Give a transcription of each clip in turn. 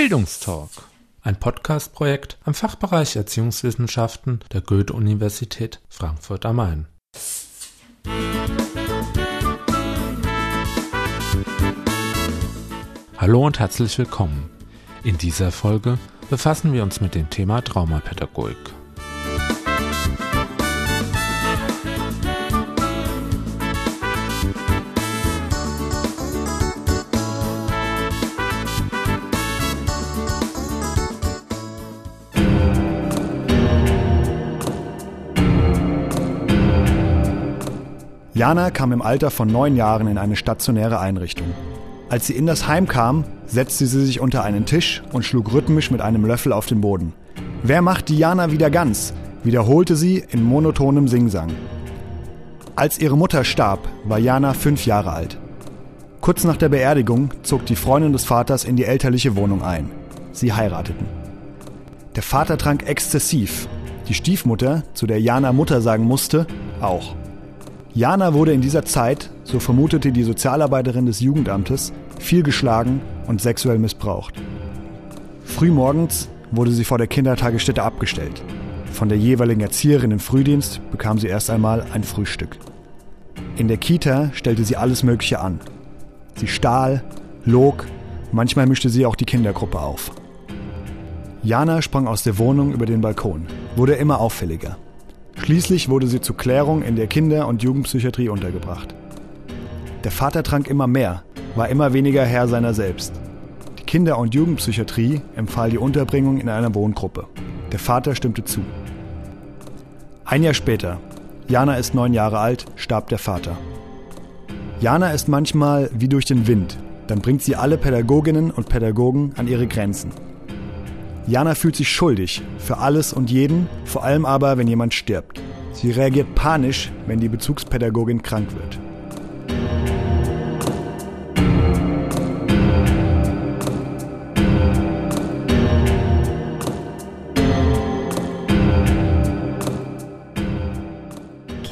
Bildungstalk, ein Podcast-Projekt am Fachbereich Erziehungswissenschaften der Goethe-Universität Frankfurt am Main. Hallo und herzlich willkommen. In dieser Folge befassen wir uns mit dem Thema Traumapädagogik. Jana kam im Alter von neun Jahren in eine stationäre Einrichtung. Als sie in das Heim kam, setzte sie sich unter einen Tisch und schlug rhythmisch mit einem Löffel auf den Boden. Wer macht Diana wieder ganz? wiederholte sie in monotonem Singsang. Als ihre Mutter starb, war Jana fünf Jahre alt. Kurz nach der Beerdigung zog die Freundin des Vaters in die elterliche Wohnung ein. Sie heirateten. Der Vater trank exzessiv. Die Stiefmutter, zu der Jana Mutter sagen musste, auch. Jana wurde in dieser Zeit, so vermutete die Sozialarbeiterin des Jugendamtes, viel geschlagen und sexuell missbraucht. Frühmorgens wurde sie vor der Kindertagesstätte abgestellt. Von der jeweiligen Erzieherin im Frühdienst bekam sie erst einmal ein Frühstück. In der Kita stellte sie alles Mögliche an. Sie stahl, log, manchmal mischte sie auch die Kindergruppe auf. Jana sprang aus der Wohnung über den Balkon, wurde immer auffälliger. Schließlich wurde sie zur Klärung in der Kinder- und Jugendpsychiatrie untergebracht. Der Vater trank immer mehr, war immer weniger Herr seiner selbst. Die Kinder- und Jugendpsychiatrie empfahl die Unterbringung in einer Wohngruppe. Der Vater stimmte zu. Ein Jahr später, Jana ist neun Jahre alt, starb der Vater. Jana ist manchmal wie durch den Wind, dann bringt sie alle Pädagoginnen und Pädagogen an ihre Grenzen. Jana fühlt sich schuldig für alles und jeden, vor allem aber, wenn jemand stirbt. Sie reagiert panisch, wenn die Bezugspädagogin krank wird.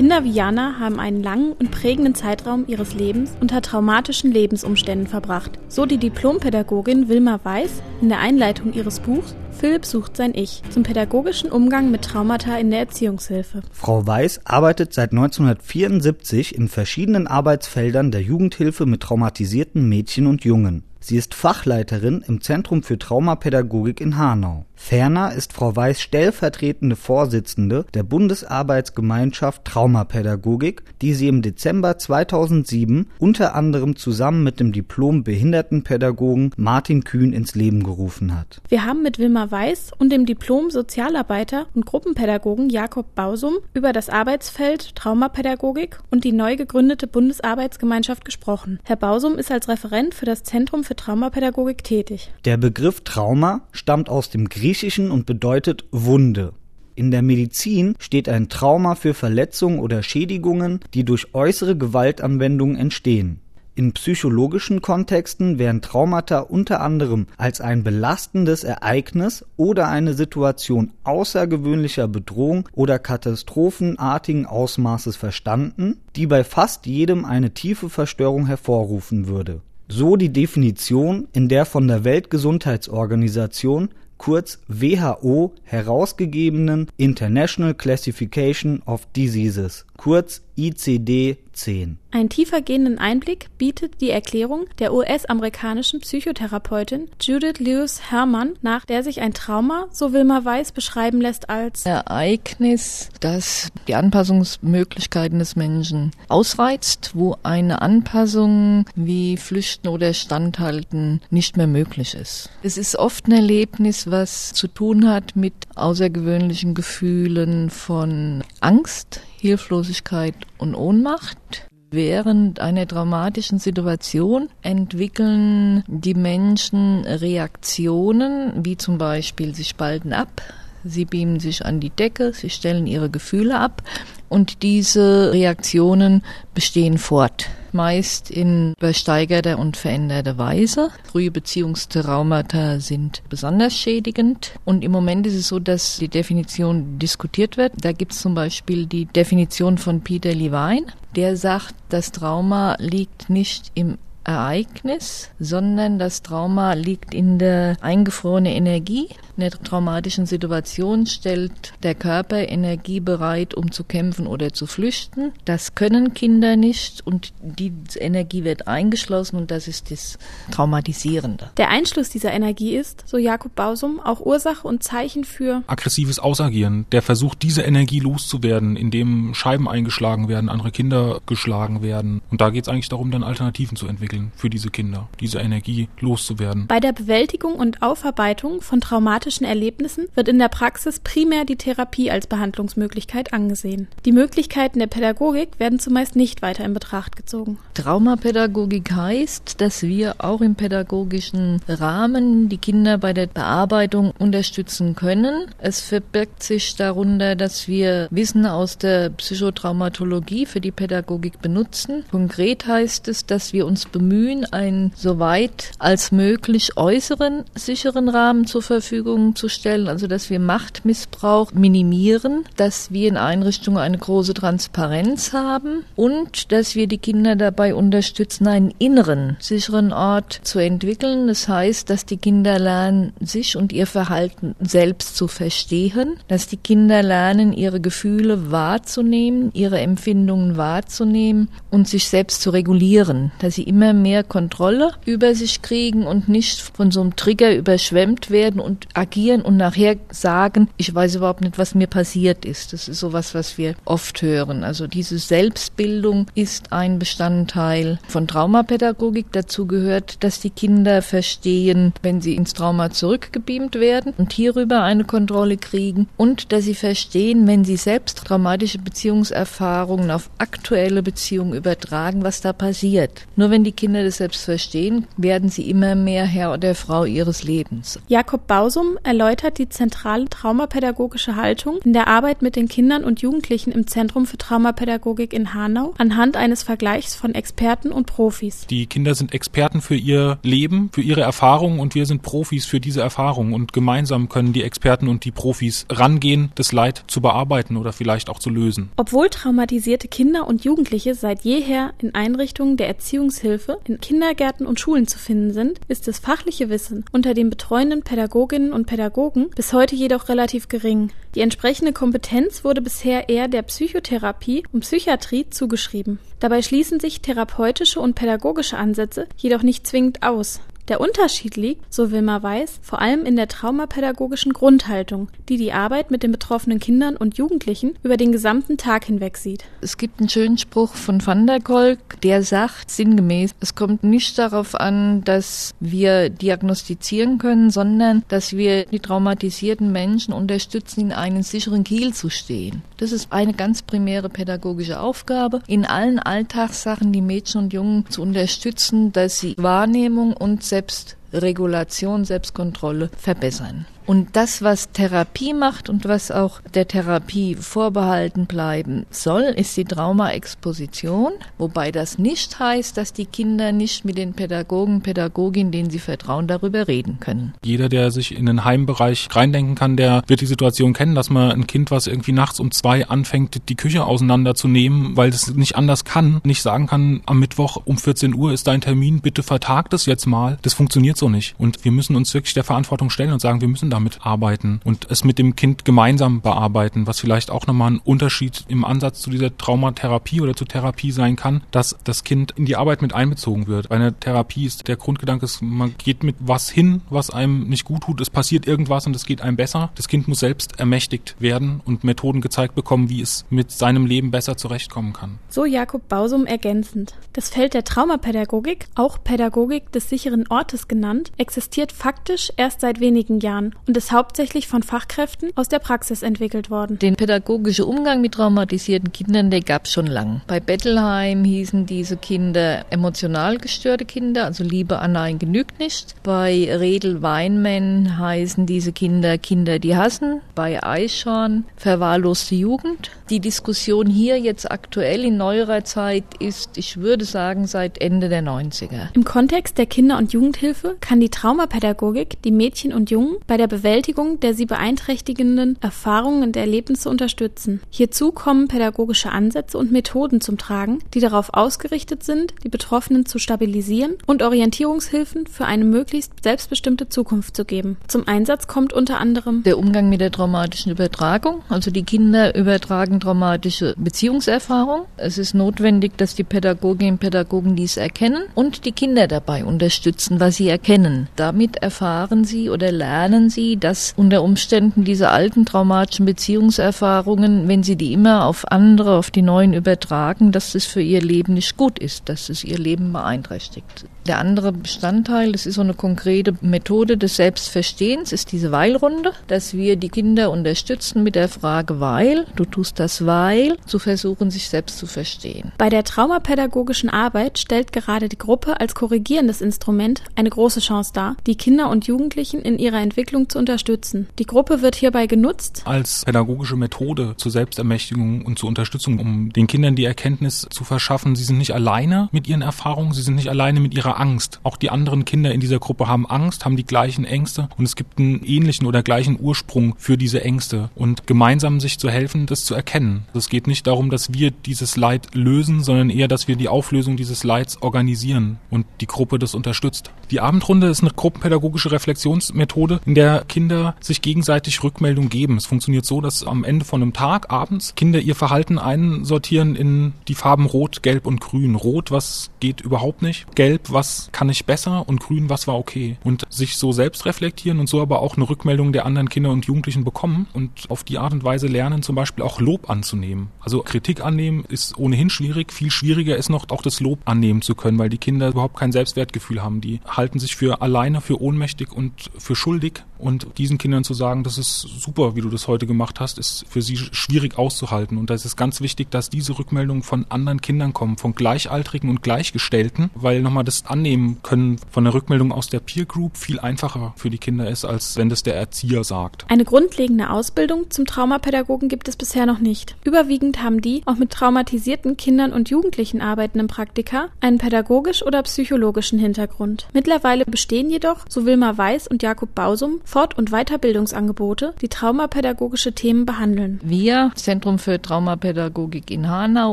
Kinder wie Jana haben einen langen und prägenden Zeitraum ihres Lebens unter traumatischen Lebensumständen verbracht. So die Diplompädagogin Wilma Weiß in der Einleitung ihres Buchs Philipp sucht sein Ich zum pädagogischen Umgang mit Traumata in der Erziehungshilfe. Frau Weiß arbeitet seit 1974 in verschiedenen Arbeitsfeldern der Jugendhilfe mit traumatisierten Mädchen und Jungen. Sie ist Fachleiterin im Zentrum für Traumapädagogik in Hanau. Ferner ist Frau Weiß stellvertretende Vorsitzende der Bundesarbeitsgemeinschaft Traumapädagogik, die sie im Dezember 2007 unter anderem zusammen mit dem Diplom-Behindertenpädagogen Martin Kühn ins Leben gerufen hat. Wir haben mit Wilma Weiß und dem Diplom-Sozialarbeiter und Gruppenpädagogen Jakob Bausum über das Arbeitsfeld Traumapädagogik und die neu gegründete Bundesarbeitsgemeinschaft gesprochen. Herr Bausum ist als Referent für das Zentrum für Traumapädagogik tätig. Der Begriff Trauma stammt aus dem Griechischen und bedeutet Wunde. In der Medizin steht ein Trauma für Verletzungen oder Schädigungen, die durch äußere Gewaltanwendungen entstehen. In psychologischen Kontexten werden Traumata unter anderem als ein belastendes Ereignis oder eine Situation außergewöhnlicher Bedrohung oder katastrophenartigen Ausmaßes verstanden, die bei fast jedem eine tiefe Verstörung hervorrufen würde so die Definition in der von der Weltgesundheitsorganisation kurz WHO herausgegebenen International Classification of Diseases, kurz ICD-10. Einen tiefergehenden Einblick bietet die Erklärung der US-amerikanischen Psychotherapeutin Judith Lewis Herrmann, nach der sich ein Trauma, so Wilma Weiß, beschreiben lässt als Ereignis, das die Anpassungsmöglichkeiten des Menschen ausreizt, wo eine Anpassung wie Flüchten oder Standhalten nicht mehr möglich ist. Es ist oft ein Erlebnis, was zu tun hat mit außergewöhnlichen Gefühlen von Angst, Hilflosigkeit und Ohnmacht. Während einer traumatischen Situation entwickeln die Menschen Reaktionen, wie zum Beispiel sie spalten ab, sie beamen sich an die Decke, sie stellen ihre Gefühle ab und diese Reaktionen bestehen fort meist in übersteigerter und veränderter Weise. Frühe Beziehungstraumata sind besonders schädigend und im Moment ist es so, dass die Definition diskutiert wird. Da gibt es zum Beispiel die Definition von Peter Levine, der sagt, das Trauma liegt nicht im Ereignis, sondern das Trauma liegt in der eingefrorenen Energie. In der traumatischen Situation stellt der Körper Energie bereit, um zu kämpfen oder zu flüchten. Das können Kinder nicht und die Energie wird eingeschlossen und das ist das Traumatisierende. Der Einschluss dieser Energie ist, so Jakob Bausum, auch Ursache und Zeichen für aggressives Ausagieren. Der versucht, diese Energie loszuwerden, indem Scheiben eingeschlagen werden, andere Kinder geschlagen werden. Und da geht es eigentlich darum, dann Alternativen zu entwickeln für diese Kinder, diese Energie loszuwerden. Bei der Bewältigung und Aufarbeitung von traumatischen Erlebnissen wird in der Praxis primär die Therapie als Behandlungsmöglichkeit angesehen. Die Möglichkeiten der Pädagogik werden zumeist nicht weiter in Betracht gezogen. Traumapädagogik heißt, dass wir auch im pädagogischen Rahmen die Kinder bei der Bearbeitung unterstützen können. Es verbirgt sich darunter, dass wir Wissen aus der Psychotraumatologie für die Pädagogik benutzen. Konkret heißt es, dass wir uns bemühen, einen so weit als möglich äußeren sicheren Rahmen zur Verfügung zu stellen, also dass wir Machtmissbrauch minimieren, dass wir in Einrichtungen eine große Transparenz haben und dass wir die Kinder dabei unterstützen, einen inneren sicheren Ort zu entwickeln. Das heißt, dass die Kinder lernen, sich und ihr Verhalten selbst zu verstehen, dass die Kinder lernen, ihre Gefühle wahrzunehmen, ihre Empfindungen wahrzunehmen und sich selbst zu regulieren, dass sie immer mehr Kontrolle über sich kriegen und nicht von so einem Trigger überschwemmt werden und agieren und nachher sagen, ich weiß überhaupt nicht, was mir passiert ist. Das ist sowas, was wir oft hören. Also diese Selbstbildung ist ein Bestandteil von Traumapädagogik. Dazu gehört, dass die Kinder verstehen, wenn sie ins Trauma zurückgebeamt werden und hierüber eine Kontrolle kriegen und dass sie verstehen, wenn sie selbst traumatische Beziehungserfahrungen auf aktuelle Beziehungen übertragen, was da passiert. Nur wenn die Kinder das selbst verstehen, werden sie immer mehr Herr oder Frau ihres Lebens. Jakob Bausum erläutert die zentrale traumapädagogische Haltung in der Arbeit mit den Kindern und Jugendlichen im Zentrum für Traumapädagogik in Hanau anhand eines Vergleichs von Experten und Profis. Die Kinder sind Experten für ihr Leben, für ihre Erfahrungen und wir sind Profis für diese Erfahrungen und gemeinsam können die Experten und die Profis rangehen, das Leid zu bearbeiten oder vielleicht auch zu lösen. Obwohl traumatisierte Kinder und Jugendliche seit jeher in Einrichtungen der Erziehungshilfe, in Kindergärten und Schulen zu finden sind, ist das fachliche Wissen unter den betreuenden Pädagoginnen und Pädagogen bis heute jedoch relativ gering. Die entsprechende Kompetenz wurde bisher eher der Psychotherapie und Psychiatrie zugeschrieben. Dabei schließen sich therapeutische und pädagogische Ansätze jedoch nicht zwingend aus. Der Unterschied liegt, so Wilma Weiß, vor allem in der traumapädagogischen Grundhaltung, die die Arbeit mit den betroffenen Kindern und Jugendlichen über den gesamten Tag hinweg sieht. Es gibt einen schönen Spruch von Van der Kolk, der sagt sinngemäß, es kommt nicht darauf an, dass wir diagnostizieren können, sondern dass wir die traumatisierten Menschen unterstützen, in einen sicheren Kiel zu stehen. Das ist eine ganz primäre pädagogische Aufgabe, in allen Alltagssachen die Mädchen und Jungen zu unterstützen, dass sie Wahrnehmung und selbst Selbstregulation, Selbstkontrolle verbessern. Und das, was Therapie macht und was auch der Therapie vorbehalten bleiben soll, ist die Traumaexposition, wobei das nicht heißt, dass die Kinder nicht mit den Pädagogen, Pädagoginnen, denen sie vertrauen, darüber reden können. Jeder, der sich in den Heimbereich reindenken kann, der wird die Situation kennen, dass man ein Kind, was irgendwie nachts um zwei anfängt, die Küche auseinanderzunehmen, weil es nicht anders kann, nicht sagen kann, am Mittwoch um 14 Uhr ist dein Termin, bitte vertagt es jetzt mal. Das funktioniert so nicht. Und wir müssen uns wirklich der Verantwortung stellen und sagen, wir müssen da damit arbeiten und es mit dem Kind gemeinsam bearbeiten, was vielleicht auch nochmal ein Unterschied im Ansatz zu dieser Traumatherapie oder zur Therapie sein kann, dass das Kind in die Arbeit mit einbezogen wird. Bei einer Therapie ist der Grundgedanke, ist, man geht mit was hin, was einem nicht gut tut. Es passiert irgendwas und es geht einem besser. Das Kind muss selbst ermächtigt werden und Methoden gezeigt bekommen, wie es mit seinem Leben besser zurechtkommen kann. So Jakob Bausum ergänzend. Das Feld der Traumapädagogik, auch Pädagogik des sicheren Ortes genannt, existiert faktisch erst seit wenigen Jahren und ist hauptsächlich von Fachkräften aus der Praxis entwickelt worden. Den pädagogischen Umgang mit traumatisierten Kindern, der gab es schon lang. Bei Bettelheim hießen diese Kinder emotional gestörte Kinder, also Liebe an genügt nicht. Bei Redel Weinmann heißen diese Kinder Kinder, die hassen. Bei Eichhorn verwahrloste Jugend. Die Diskussion hier jetzt aktuell in neuerer Zeit ist, ich würde sagen, seit Ende der 90er. Im Kontext der Kinder- und Jugendhilfe kann die Traumapädagogik die Mädchen und Jungen bei der Bewältigung der sie beeinträchtigenden Erfahrungen und Erlebnisse unterstützen. Hierzu kommen pädagogische Ansätze und Methoden zum Tragen, die darauf ausgerichtet sind, die Betroffenen zu stabilisieren und Orientierungshilfen für eine möglichst selbstbestimmte Zukunft zu geben. Zum Einsatz kommt unter anderem der Umgang mit der traumatischen Übertragung. Also die Kinder übertragen traumatische Beziehungserfahrung. Es ist notwendig, dass die Pädagoginnen und Pädagogen dies erkennen und die Kinder dabei unterstützen, was sie erkennen. Damit erfahren sie oder lernen sie, dass unter Umständen diese alten traumatischen Beziehungserfahrungen, wenn sie die immer auf andere, auf die neuen übertragen, dass das für ihr Leben nicht gut ist, dass es ihr Leben beeinträchtigt. Der andere Bestandteil, das ist so eine konkrete Methode des Selbstverstehens, ist diese Weilrunde, dass wir die Kinder unterstützen mit der Frage, weil, du tust das weil, zu versuchen, sich selbst zu verstehen. Bei der traumapädagogischen Arbeit stellt gerade die Gruppe als korrigierendes Instrument eine große Chance dar, die Kinder und Jugendlichen in ihrer Entwicklung zu unterstützen. Die Gruppe wird hierbei genutzt als pädagogische Methode zur Selbstermächtigung und zur Unterstützung, um den Kindern die Erkenntnis zu verschaffen, sie sind nicht alleine mit ihren Erfahrungen, sie sind nicht alleine mit ihrer Angst. Auch die anderen Kinder in dieser Gruppe haben Angst, haben die gleichen Ängste und es gibt einen ähnlichen oder gleichen Ursprung für diese Ängste und gemeinsam sich zu helfen, das zu erkennen. Es geht nicht darum, dass wir dieses Leid lösen, sondern eher, dass wir die Auflösung dieses Leids organisieren und die Gruppe das unterstützt. Die Abendrunde ist eine gruppenpädagogische Reflexionsmethode, in der Kinder sich gegenseitig Rückmeldung geben. Es funktioniert so, dass am Ende von einem Tag abends Kinder ihr Verhalten einsortieren in die Farben Rot, Gelb und Grün. Rot, was geht überhaupt nicht. Gelb, was kann ich besser und Grün, was war okay. Und sich so selbst reflektieren und so aber auch eine Rückmeldung der anderen Kinder und Jugendlichen bekommen und auf die Art und Weise lernen, zum Beispiel auch Lob anzunehmen. Also Kritik annehmen ist ohnehin schwierig. Viel schwieriger ist noch auch das Lob annehmen zu können, weil die Kinder überhaupt kein Selbstwertgefühl haben. Die halten sich für alleine, für ohnmächtig und für schuldig. Und diesen Kindern zu sagen, das ist super, wie du das heute gemacht hast, ist für sie schwierig auszuhalten. Und da ist es ganz wichtig, dass diese Rückmeldungen von anderen Kindern kommen, von Gleichaltrigen und Gleichgestellten, weil nochmal das Annehmen können von der Rückmeldung aus der Peer Group viel einfacher für die Kinder ist, als wenn das der Erzieher sagt. Eine grundlegende Ausbildung zum Traumapädagogen gibt es bisher noch nicht. Überwiegend haben die auch mit traumatisierten Kindern und Jugendlichen arbeitenden Praktika einen pädagogisch oder psychologischen Hintergrund. Mittlerweile bestehen jedoch, so Wilma Weiß und Jakob Bausum, Fort- und Weiterbildungsangebote, die traumapädagogische Themen behandeln. Wir, Zentrum für Traumapädagogik in Hanau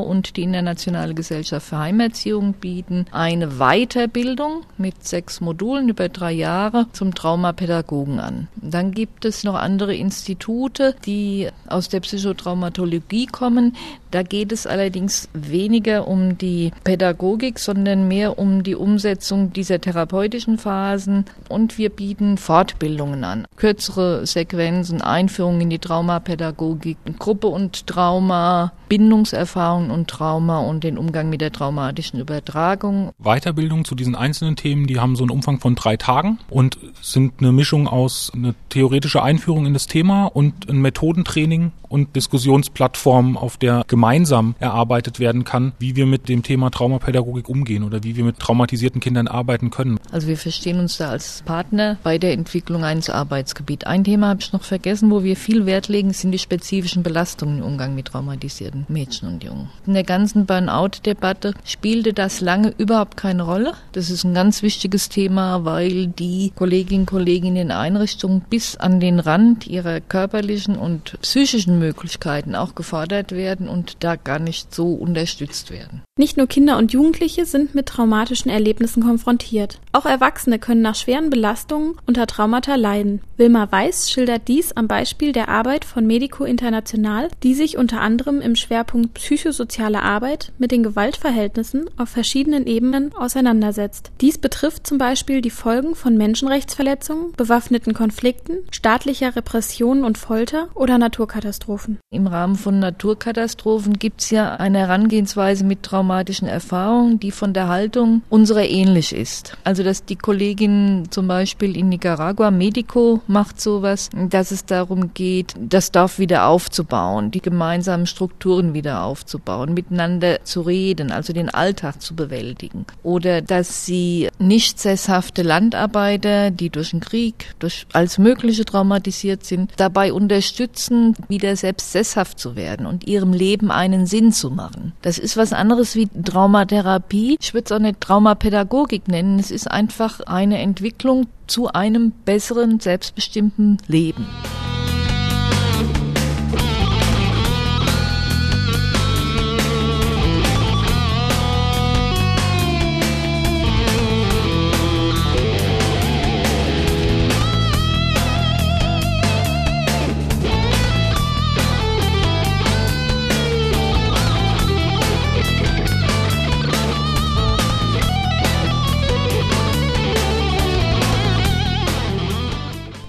und die Internationale Gesellschaft für Heimerziehung bieten eine Weiterbildung mit sechs Modulen über drei Jahre zum Traumapädagogen an. Dann gibt es noch andere Institute, die aus der Psychotraumatologie kommen. Da geht es allerdings weniger um die Pädagogik, sondern mehr um die Umsetzung dieser therapeutischen Phasen. Und wir bieten Fortbildungen an. Kürzere Sequenzen, Einführung in die Traumapädagogik, Gruppe und Trauma, Bindungserfahrungen und Trauma und den Umgang mit der traumatischen Übertragung. Weiterbildung zu diesen einzelnen Themen, die haben so einen Umfang von drei Tagen und sind eine Mischung aus eine theoretische Einführung in das Thema und ein Methodentraining und Diskussionsplattform, auf der gemeinsam erarbeitet werden kann, wie wir mit dem Thema Traumapädagogik umgehen oder wie wir mit traumatisierten Kindern arbeiten können. Also wir verstehen uns da als Partner bei der Entwicklung eines Arbeitsgebiets. Ein Thema habe ich noch vergessen, wo wir viel Wert legen, sind die spezifischen Belastungen im Umgang mit traumatisierten Mädchen und Jungen. In der ganzen Burnout-Debatte spielte das lange überhaupt keine Rolle. Das ist ein ganz wichtiges Thema, weil die Kolleginnen und Kollegen in den Einrichtungen bis an den Rand ihrer körperlichen und psychischen Möglichkeiten auch gefordert werden und da gar nicht so unterstützt werden. Nicht nur Kinder und Jugendliche sind mit traumatischen Erlebnissen konfrontiert. Auch Erwachsene können nach schweren Belastungen unter Traumata leiden. in Wilma Weiß schildert dies am Beispiel der Arbeit von Medico International, die sich unter anderem im Schwerpunkt psychosoziale Arbeit mit den Gewaltverhältnissen auf verschiedenen Ebenen auseinandersetzt. Dies betrifft zum Beispiel die Folgen von Menschenrechtsverletzungen, bewaffneten Konflikten, staatlicher Repressionen und Folter oder Naturkatastrophen. Im Rahmen von Naturkatastrophen gibt es ja eine Herangehensweise mit traumatischen Erfahrungen, die von der Haltung unserer ähnlich ist. Also dass die Kolleginnen zum Beispiel in Nicaragua Medico macht sowas, dass es darum geht, das Dorf wieder aufzubauen, die gemeinsamen Strukturen wieder aufzubauen, miteinander zu reden, also den Alltag zu bewältigen. Oder dass sie nicht sesshafte Landarbeiter, die durch den Krieg, durch alles Mögliche traumatisiert sind, dabei unterstützen, wieder selbst sesshaft zu werden und ihrem Leben einen Sinn zu machen. Das ist was anderes wie Traumatherapie. Ich würde es auch nicht Traumapädagogik nennen. Es ist einfach eine Entwicklung zu einem besseren, selbstbestimmten Leben.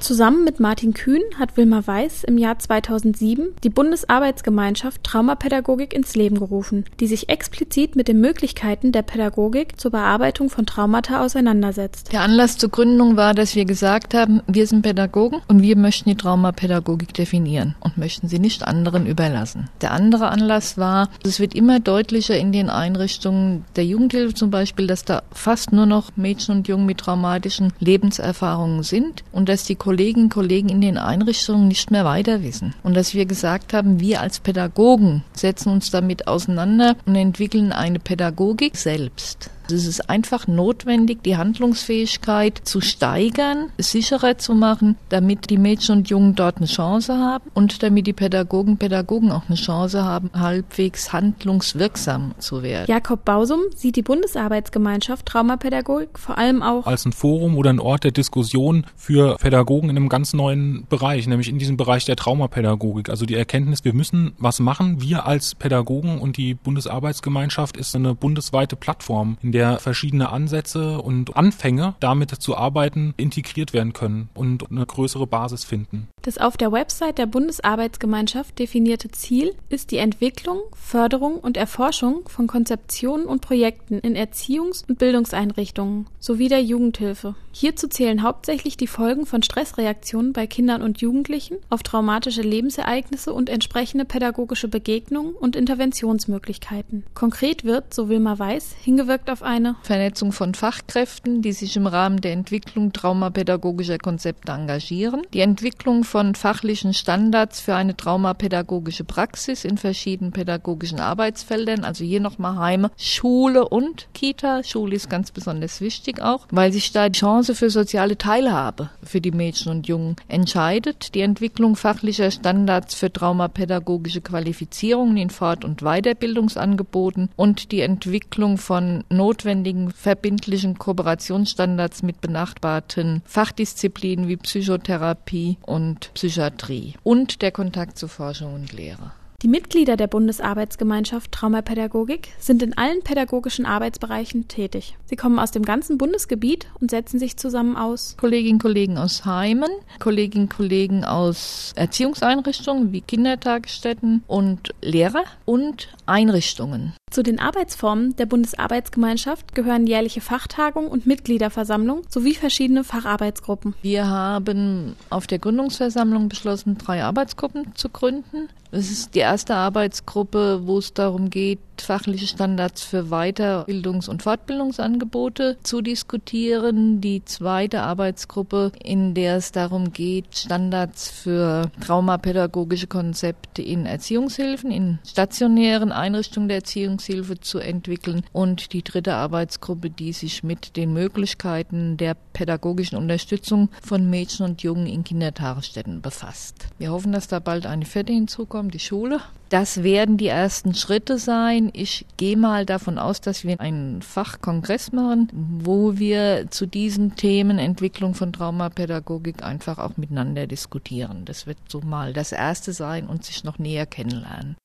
Zusammen mit Martin Kühn hat Wilma Weiß im Jahr 2007 die Bundesarbeitsgemeinschaft Traumapädagogik ins Leben gerufen, die sich explizit mit den Möglichkeiten der Pädagogik zur Bearbeitung von Traumata auseinandersetzt. Der Anlass zur Gründung war, dass wir gesagt haben, wir sind Pädagogen und wir möchten die Traumapädagogik definieren und möchten sie nicht anderen überlassen. Der andere Anlass war, es wird immer deutlicher in den Einrichtungen der Jugendhilfe zum Beispiel, dass da fast nur noch Mädchen und Jungen mit traumatischen Lebenserfahrungen sind und dass die Kolleginnen und Kollegen in den Einrichtungen nicht mehr weiter wissen. Und dass wir gesagt haben, wir als Pädagogen setzen uns damit auseinander und entwickeln eine Pädagogik selbst. Es ist einfach notwendig, die Handlungsfähigkeit zu steigern, sicherer zu machen, damit die Mädchen und Jungen dort eine Chance haben und damit die Pädagogen und Pädagogen auch eine Chance haben, halbwegs handlungswirksam zu werden. Jakob Bausum sieht die Bundesarbeitsgemeinschaft Traumapädagogik vor allem auch als ein Forum oder ein Ort der Diskussion für Pädagogen in einem ganz neuen Bereich, nämlich in diesem Bereich der Traumapädagogik. Also die Erkenntnis, wir müssen was machen. Wir als Pädagogen und die Bundesarbeitsgemeinschaft ist eine bundesweite Plattform, in der der verschiedene Ansätze und Anfänge damit zu arbeiten integriert werden können und eine größere Basis finden. Das auf der Website der Bundesarbeitsgemeinschaft definierte Ziel ist die Entwicklung, Förderung und Erforschung von Konzeptionen und Projekten in Erziehungs- und Bildungseinrichtungen sowie der Jugendhilfe. Hierzu zählen hauptsächlich die Folgen von Stressreaktionen bei Kindern und Jugendlichen auf traumatische Lebensereignisse und entsprechende pädagogische Begegnungen und Interventionsmöglichkeiten. Konkret wird, so Wilma Weiß, hingewirkt auf eine Vernetzung von Fachkräften, die sich im Rahmen der Entwicklung traumapädagogischer Konzepte engagieren, die Entwicklung von fachlichen Standards für eine traumapädagogische Praxis in verschiedenen pädagogischen Arbeitsfeldern, also hier nochmal Heime, Schule und Kita. Schule ist ganz besonders wichtig auch, weil sich da die Chance für soziale Teilhabe für die Mädchen und Jungen entscheidet, die Entwicklung fachlicher Standards für traumapädagogische Qualifizierungen in Fort- und Weiterbildungsangeboten und die Entwicklung von Not notwendigen verbindlichen Kooperationsstandards mit benachbarten Fachdisziplinen wie Psychotherapie und Psychiatrie und der Kontakt zu Forschung und Lehre. Die Mitglieder der Bundesarbeitsgemeinschaft Traumapädagogik sind in allen pädagogischen Arbeitsbereichen tätig. Sie kommen aus dem ganzen Bundesgebiet und setzen sich zusammen aus Kolleginnen und Kollegen aus Heimen, Kolleginnen und Kollegen aus Erziehungseinrichtungen wie Kindertagesstätten und Lehrer und Einrichtungen. Zu den Arbeitsformen der Bundesarbeitsgemeinschaft gehören jährliche Fachtagungen und Mitgliederversammlung sowie verschiedene Facharbeitsgruppen. Wir haben auf der Gründungsversammlung beschlossen, drei Arbeitsgruppen zu gründen. Es ist die erste Arbeitsgruppe, wo es darum geht, fachliche Standards für Weiterbildungs- und Fortbildungsangebote zu diskutieren. Die zweite Arbeitsgruppe, in der es darum geht, Standards für traumapädagogische Konzepte in Erziehungshilfen, in stationären Einrichtungen der Erziehungshilfe zu entwickeln. Und die dritte Arbeitsgruppe, die sich mit den Möglichkeiten der pädagogischen Unterstützung von Mädchen und Jungen in Kindertagesstätten befasst. Wir hoffen, dass da bald eine vierte hinzukommt, die Schule. Das werden die ersten Schritte sein. Ich gehe mal davon aus, dass wir einen Fachkongress machen, wo wir zu diesen Themen Entwicklung von Traumapädagogik einfach auch miteinander diskutieren. Das wird so mal das erste sein und sich noch näher kennenlernen.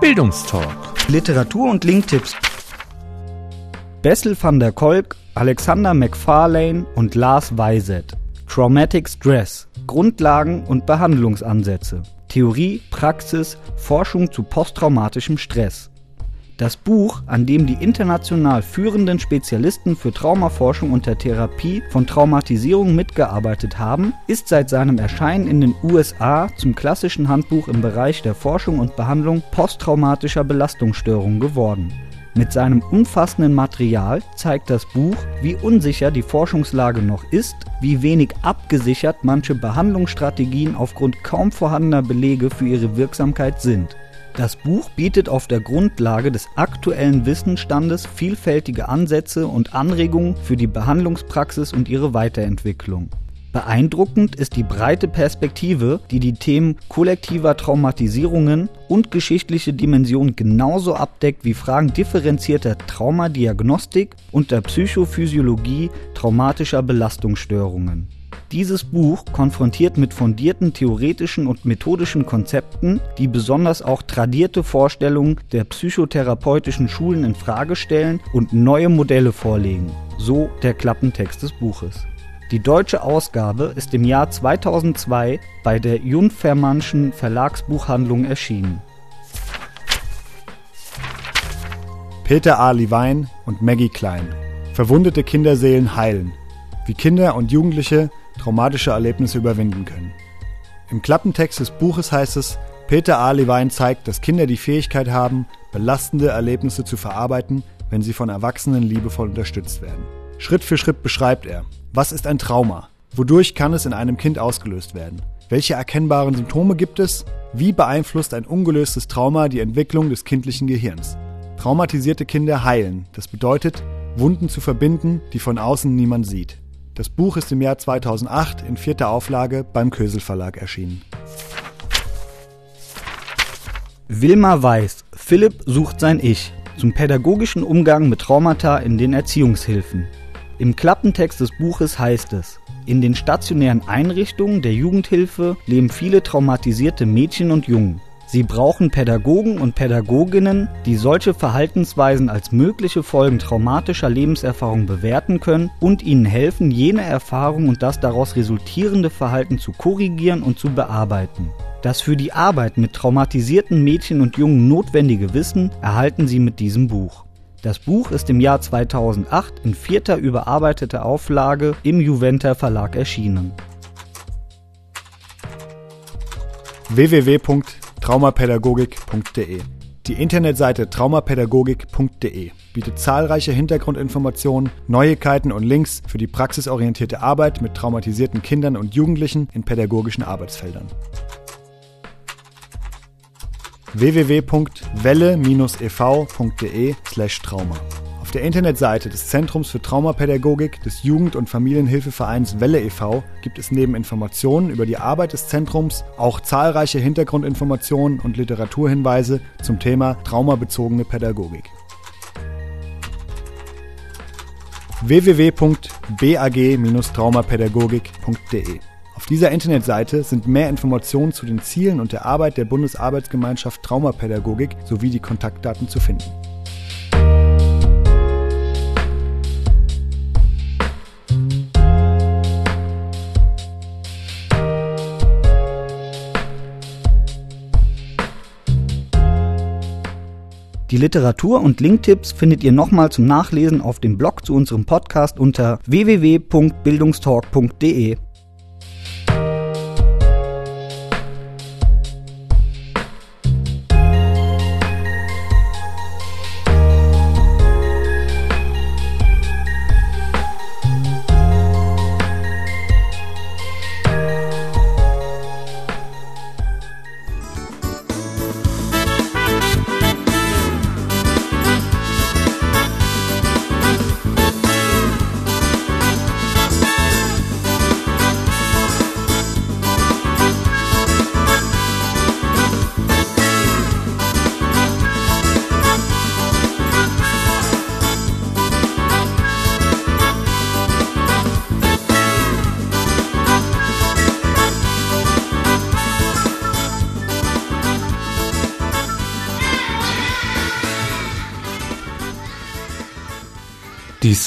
Bildungstalk. Literatur und Linktipps. Bessel van der Kolk, Alexander McFarlane und Lars Weiset. Traumatic Stress. Grundlagen und Behandlungsansätze. Theorie, Praxis, Forschung zu posttraumatischem Stress. Das Buch, an dem die international führenden Spezialisten für Traumaforschung und der Therapie von Traumatisierung mitgearbeitet haben, ist seit seinem Erscheinen in den USA zum klassischen Handbuch im Bereich der Forschung und Behandlung posttraumatischer Belastungsstörungen geworden. Mit seinem umfassenden Material zeigt das Buch, wie unsicher die Forschungslage noch ist, wie wenig abgesichert manche Behandlungsstrategien aufgrund kaum vorhandener Belege für ihre Wirksamkeit sind. Das Buch bietet auf der Grundlage des aktuellen Wissensstandes vielfältige Ansätze und Anregungen für die Behandlungspraxis und ihre Weiterentwicklung. Beeindruckend ist die breite Perspektive, die die Themen kollektiver Traumatisierungen und geschichtliche Dimension genauso abdeckt wie Fragen differenzierter Traumadiagnostik und der Psychophysiologie traumatischer Belastungsstörungen. Dieses Buch konfrontiert mit fundierten theoretischen und methodischen Konzepten, die besonders auch tradierte Vorstellungen der psychotherapeutischen Schulen in Frage stellen und neue Modelle vorlegen, so der Klappentext des Buches. Die deutsche Ausgabe ist im Jahr 2002 bei der Junfermannschen Verlagsbuchhandlung erschienen. Peter A. Levine und Maggie Klein. Verwundete Kinderseelen heilen. Wie Kinder und Jugendliche traumatische Erlebnisse überwinden können. Im Klappentext des Buches heißt es, Peter A. Levine zeigt, dass Kinder die Fähigkeit haben, belastende Erlebnisse zu verarbeiten, wenn sie von Erwachsenen liebevoll unterstützt werden. Schritt für Schritt beschreibt er, was ist ein Trauma? Wodurch kann es in einem Kind ausgelöst werden? Welche erkennbaren Symptome gibt es? Wie beeinflusst ein ungelöstes Trauma die Entwicklung des kindlichen Gehirns? Traumatisierte Kinder heilen. Das bedeutet, Wunden zu verbinden, die von außen niemand sieht. Das Buch ist im Jahr 2008 in vierter Auflage beim Kösel Verlag erschienen. Wilma Weiß, Philipp sucht sein Ich zum pädagogischen Umgang mit Traumata in den Erziehungshilfen. Im Klappentext des Buches heißt es, in den stationären Einrichtungen der Jugendhilfe leben viele traumatisierte Mädchen und Jungen. Sie brauchen Pädagogen und Pädagoginnen, die solche Verhaltensweisen als mögliche Folgen traumatischer Lebenserfahrung bewerten können und ihnen helfen, jene Erfahrung und das daraus resultierende Verhalten zu korrigieren und zu bearbeiten. Das für die Arbeit mit traumatisierten Mädchen und Jungen notwendige Wissen erhalten Sie mit diesem Buch. Das Buch ist im Jahr 2008 in vierter überarbeiteter Auflage im Juventa Verlag erschienen. www traumapädagogik.de. Die Internetseite traumapädagogik.de bietet zahlreiche Hintergrundinformationen, Neuigkeiten und Links für die praxisorientierte Arbeit mit traumatisierten Kindern und Jugendlichen in pädagogischen Arbeitsfeldern. www.welle-ev.de/trauma auf der Internetseite des Zentrums für Traumapädagogik des Jugend- und Familienhilfevereins Welle e.V. gibt es neben Informationen über die Arbeit des Zentrums auch zahlreiche Hintergrundinformationen und Literaturhinweise zum Thema traumabezogene Pädagogik. www.bag-traumapädagogik.de auf dieser Internetseite sind mehr Informationen zu den Zielen und der Arbeit der Bundesarbeitsgemeinschaft Traumapädagogik sowie die Kontaktdaten zu finden. Die Literatur und Linktipps findet ihr nochmal zum Nachlesen auf dem Blog zu unserem Podcast unter www.bildungstalk.de.